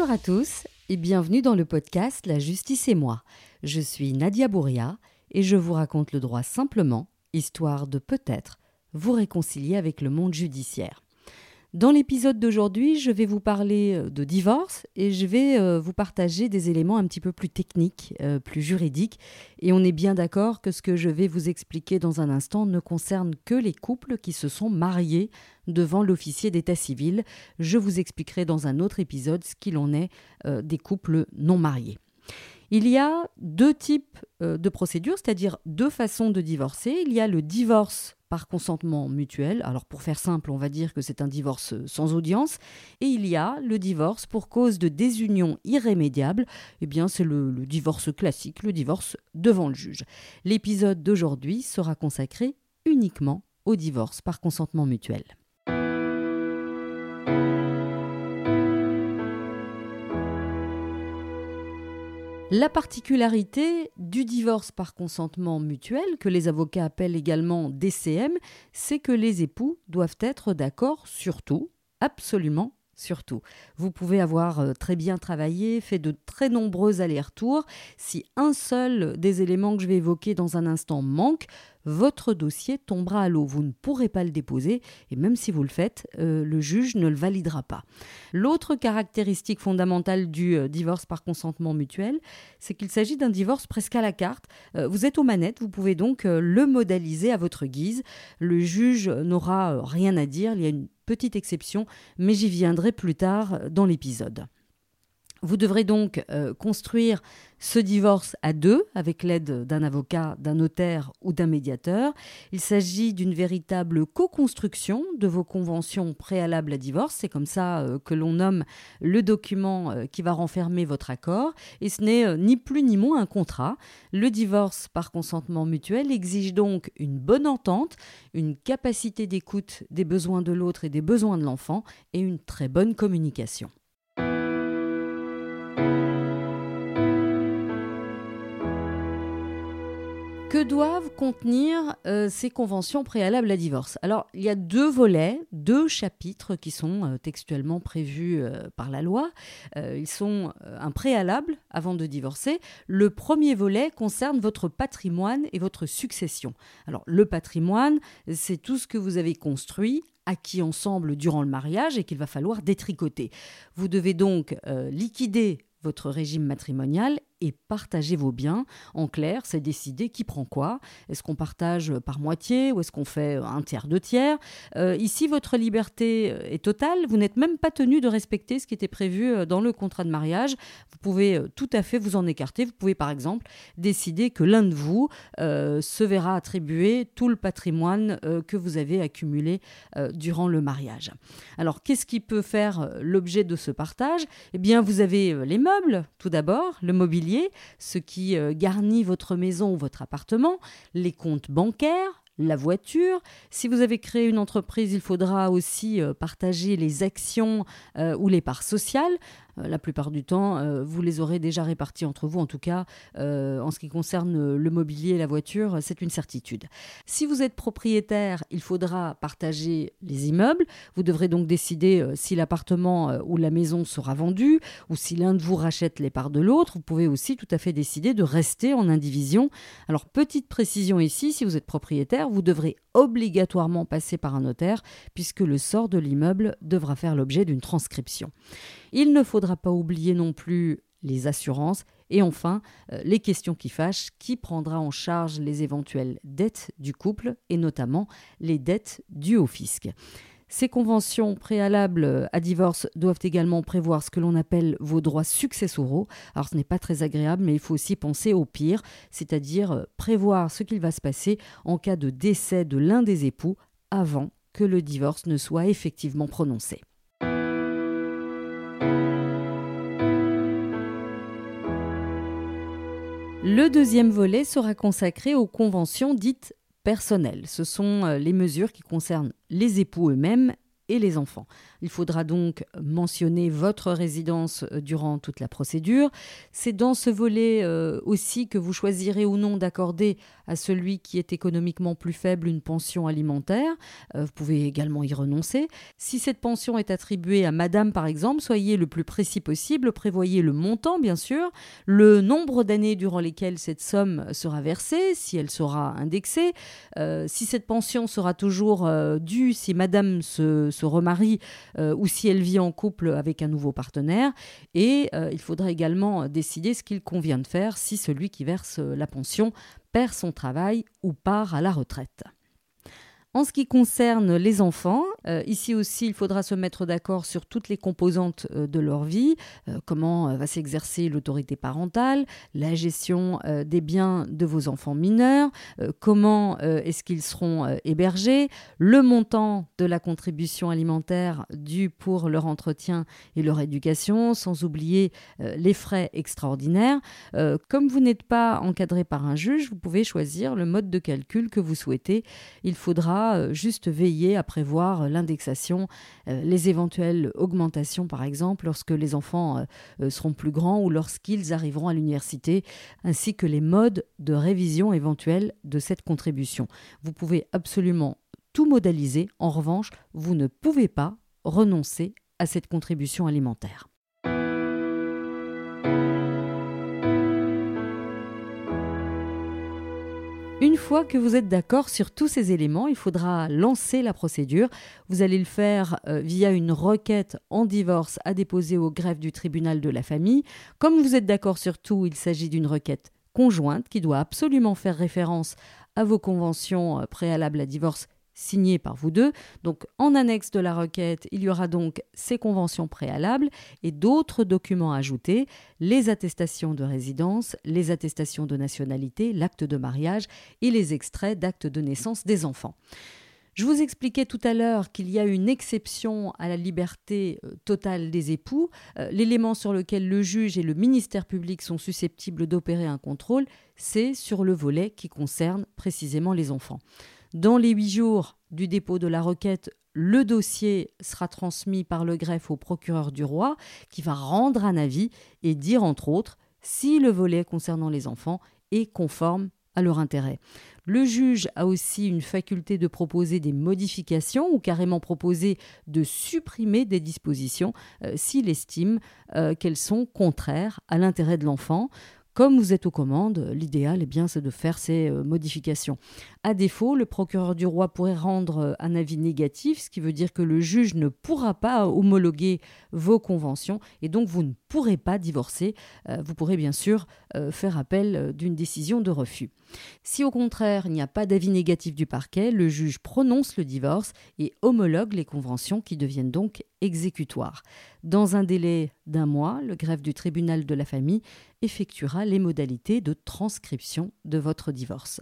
Bonjour à tous et bienvenue dans le podcast La justice et moi. Je suis Nadia Bouria et je vous raconte le droit simplement, histoire de peut-être vous réconcilier avec le monde judiciaire. Dans l'épisode d'aujourd'hui, je vais vous parler euh, de divorce et je vais euh, vous partager des éléments un petit peu plus techniques, euh, plus juridiques. Et on est bien d'accord que ce que je vais vous expliquer dans un instant ne concerne que les couples qui se sont mariés devant l'officier d'état civil. Je vous expliquerai dans un autre épisode ce qu'il en est des couples non mariés. Il y a deux types de procédures, c'est-à-dire deux façons de divorcer. Il y a le divorce par consentement mutuel. Alors pour faire simple, on va dire que c'est un divorce sans audience. Et il y a le divorce pour cause de désunion irrémédiable. Eh bien c'est le, le divorce classique, le divorce devant le juge. L'épisode d'aujourd'hui sera consacré uniquement au divorce par consentement mutuel. La particularité du divorce par consentement mutuel, que les avocats appellent également DCM, c'est que les époux doivent être d'accord sur tout, absolument surtout. Vous pouvez avoir euh, très bien travaillé, fait de très nombreux allers-retours. Si un seul des éléments que je vais évoquer dans un instant manque, votre dossier tombera à l'eau. Vous ne pourrez pas le déposer et même si vous le faites, euh, le juge ne le validera pas. L'autre caractéristique fondamentale du euh, divorce par consentement mutuel, c'est qu'il s'agit d'un divorce presque à la carte. vous êtes aux manettes, vous pouvez donc le modaliser à votre guise. Le juge n'aura rien à dire. Il y a une petite exception, mais j'y viendrai plus tard dans l'épisode. Vous devrez donc euh, construire ce divorce à deux avec l'aide d'un avocat, d'un notaire ou d'un médiateur. Il s'agit d'une véritable co-construction de vos conventions préalables à divorce. C'est comme ça euh, que l'on nomme le document euh, qui va renfermer votre accord. Et ce n'est ni plus ni moins un contrat. Le divorce par consentement mutuel exige donc une bonne entente, une capacité d'écoute des besoins de l'autre et des besoins de l'enfant et une très bonne communication. Doivent contenir euh, ces conventions préalables à divorce Alors, il y a deux volets, deux chapitres qui sont euh, textuellement prévus euh, par la loi. ils sont un préalable avant de divorcer. Le premier volet concerne votre patrimoine et votre succession. Alors, le patrimoine, c'est tout ce que vous avez construit acquis ensemble durant le mariage et qu'il va falloir détricoter. Vous devez donc liquider votre régime matrimonial et partagez vos biens. En clair, c'est décider qui prend quoi. Est-ce qu'on partage par moitié ou est-ce qu'on fait un tiers, deux tiers? Euh, Ici, votre liberté euh, est totale. Vous n'êtes même pas tenu de respecter ce qui était prévu euh, dans le contrat de mariage. Vous pouvez tout à fait vous en écarter. Vous pouvez par exemple décider que l'un de vous se verra attribuer tout le patrimoine que vous avez accumulé durant le mariage. Alors, qu'est-ce qui peut faire l'objet de ce partage? Eh bien, vous avez les meubles, tout d'abord, le mobilier ce qui euh, garnit votre maison ou votre appartement, les comptes bancaires, la voiture. Si vous avez créé une entreprise, il faudra aussi euh, partager les actions euh, ou les parts sociales. Euh, la plupart du temps, euh, vous les aurez déjà répartis entre vous. En tout cas, euh, en ce qui concerne le mobilier et la voiture, c'est une certitude. Si vous êtes propriétaire, il faudra partager les immeubles. Vous devrez donc décider si l'appartement ou la maison sera vendu ou si l'un de vous rachète les parts de l'autre. Vous pouvez aussi tout à fait décider de rester en indivision. Alors, petite précision ici, si vous êtes propriétaire, vous devrez obligatoirement passer par un notaire puisque le sort de l'immeuble devra faire l'objet d'une transcription. Il ne faudra pas oublier non plus les assurances et enfin euh, les questions qui fâchent, qui prendra en charge les éventuelles dettes du couple et notamment les dettes dues au fisc? Ces conventions préalables à divorce doivent également prévoir ce que l'on appelle vos droits successoraux. Alors ce n'est pas très agréable, mais il faut aussi penser au pire, c'est-à-dire euh, prévoir ce qu'il va se passer en cas de décès de l'un des époux avant que le divorce ne soit effectivement prononcé. Le deuxième volet sera consacré aux conventions dites personnelles. Ce sont euh, les mesures qui concernent les époux eux-mêmes les enfants. Il faudra donc mentionner votre résidence euh, durant toute la procédure. C'est dans ce volet euh, aussi que vous choisirez ou non d'accorder à celui qui est économiquement plus faible une pension alimentaire. Euh, vous pouvez également y renoncer. Si cette pension est attribuée à madame par exemple, soyez le plus précis possible, prévoyez le montant bien sûr, le nombre d'années durant lesquelles cette somme sera versée, si elle sera indexée, si cette pension sera toujours due, si madame se, se remarie euh, ou si elle vit en couple avec un nouveau partenaire. Et euh, il faudra également décider ce qu'il convient de faire si celui qui verse la pension perd son travail ou part à la retraite. En ce qui concerne les enfants, euh, ici aussi, il faudra se mettre d'accord sur toutes les composantes euh, de leur vie, euh, comment va s'exercer l'autorité parentale, la gestion des biens de vos enfants mineurs, comment est-ce qu'ils seront hébergés, le montant de la contribution alimentaire due pour leur entretien et leur éducation, sans oublier les frais extraordinaires. comme vous n'êtes pas encadré par un juge, vous pouvez choisir le mode de calcul que vous souhaitez. Il faudra euh, juste veiller à prévoir l'indexation, euh, les éventuelles augmentations par exemple lorsque les enfants euh, seront plus grands ou lorsqu'ils arriveront à l'université, ainsi que les modes de révision éventuels de cette contribution. Vous pouvez absolument tout modaliser, en revanche, vous ne pouvez pas renoncer à cette contribution alimentaire. Une fois que vous êtes d'accord sur tous ces éléments, il faudra lancer la procédure. Vous allez le faire euh, via une requête en divorce à déposer au greffe du tribunal de la famille. Comme vous êtes d'accord sur tout, il s'agit d'une requête conjointe qui doit absolument faire référence à vos conventions euh, préalables à divorce signé par vous deux. Donc en annexe de la requête, il y aura donc ces conventions préalables et d'autres documents ajoutés, les attestations de résidence, les attestations de nationalité, l'acte de mariage et les extraits d'actes de naissance des enfants. Je vous expliquais tout à l'heure qu'il y a une exception à la liberté euh, totale des époux. Euh, l'élément sur lequel le juge et le ministère public sont susceptibles d'opérer un contrôle, c'est sur le volet qui concerne précisément les enfants. Dans les huit jours du dépôt de la requête, le dossier sera transmis par le greffe au procureur du roi qui va rendre un avis et dire entre autres si le volet concernant les enfants est conforme à leur intérêt. Le juge a aussi une faculté de proposer des modifications ou carrément proposer de supprimer des dispositions euh, s'il estime euh, qu'elles sont contraires à l'intérêt de l'enfant comme vous êtes aux commandes, l'idéal, eh bien, c'est de faire ces euh, modifications. À défaut, le procureur du roi pourrait rendre euh, un avis négatif, ce qui veut dire que le juge ne pourra pas homologuer vos conventions et donc vous ne pourrez pas divorcer. Euh, vous pourrez bien sûr faire appel d'une décision de refus. Si au contraire il n'y a pas d'avis négatif du parquet, le juge prononce le divorce et homologue les conventions qui deviennent donc exécutoires. Dans un délai d'un mois, le greffe du tribunal de la famille effectuera les modalités de transcription de votre divorce.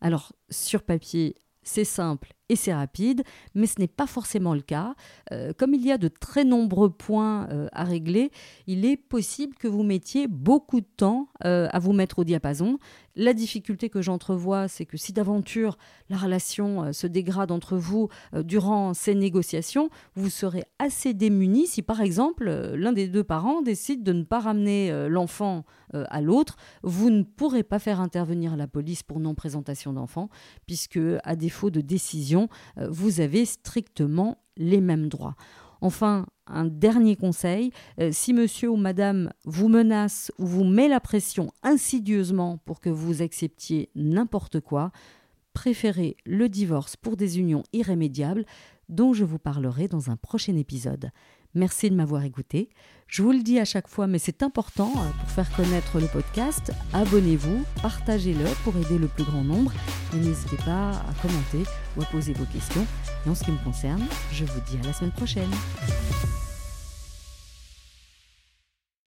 Alors, sur papier, c'est simple et c'est rapide, mais ce n'est pas forcément le cas. Euh, comme il y a de très nombreux points euh, à régler, il est possible que vous mettiez beaucoup de temps euh, à vous mettre au diapason. La difficulté que j'entrevois, c'est que si d'aventure la relation se dégrade entre vous durant ces négociations, vous serez assez démuni si par exemple l'un des deux parents décide de ne pas ramener l'enfant à l'autre. Vous ne pourrez pas faire intervenir la police pour non-présentation d'enfant, puisque à défaut de décision, euh, vous avez strictement les mêmes droits. Enfin, un dernier conseil, euh, si monsieur ou madame vous menace ou vous met la pression insidieusement pour que vous acceptiez n'importe quoi, préférez le divorce pour des unions irrémédiables dont je vous parlerai dans un prochain épisode. Merci de m'avoir écouté. Je vous le dis à chaque fois, mais c'est important euh, pour faire connaître le podcast. Abonnez-vous, partagez-le pour aider le plus grand nombre. Et n'hésitez pas à commenter ou à poser vos questions. Et en ce qui me concerne, je vous dis à la semaine prochaine.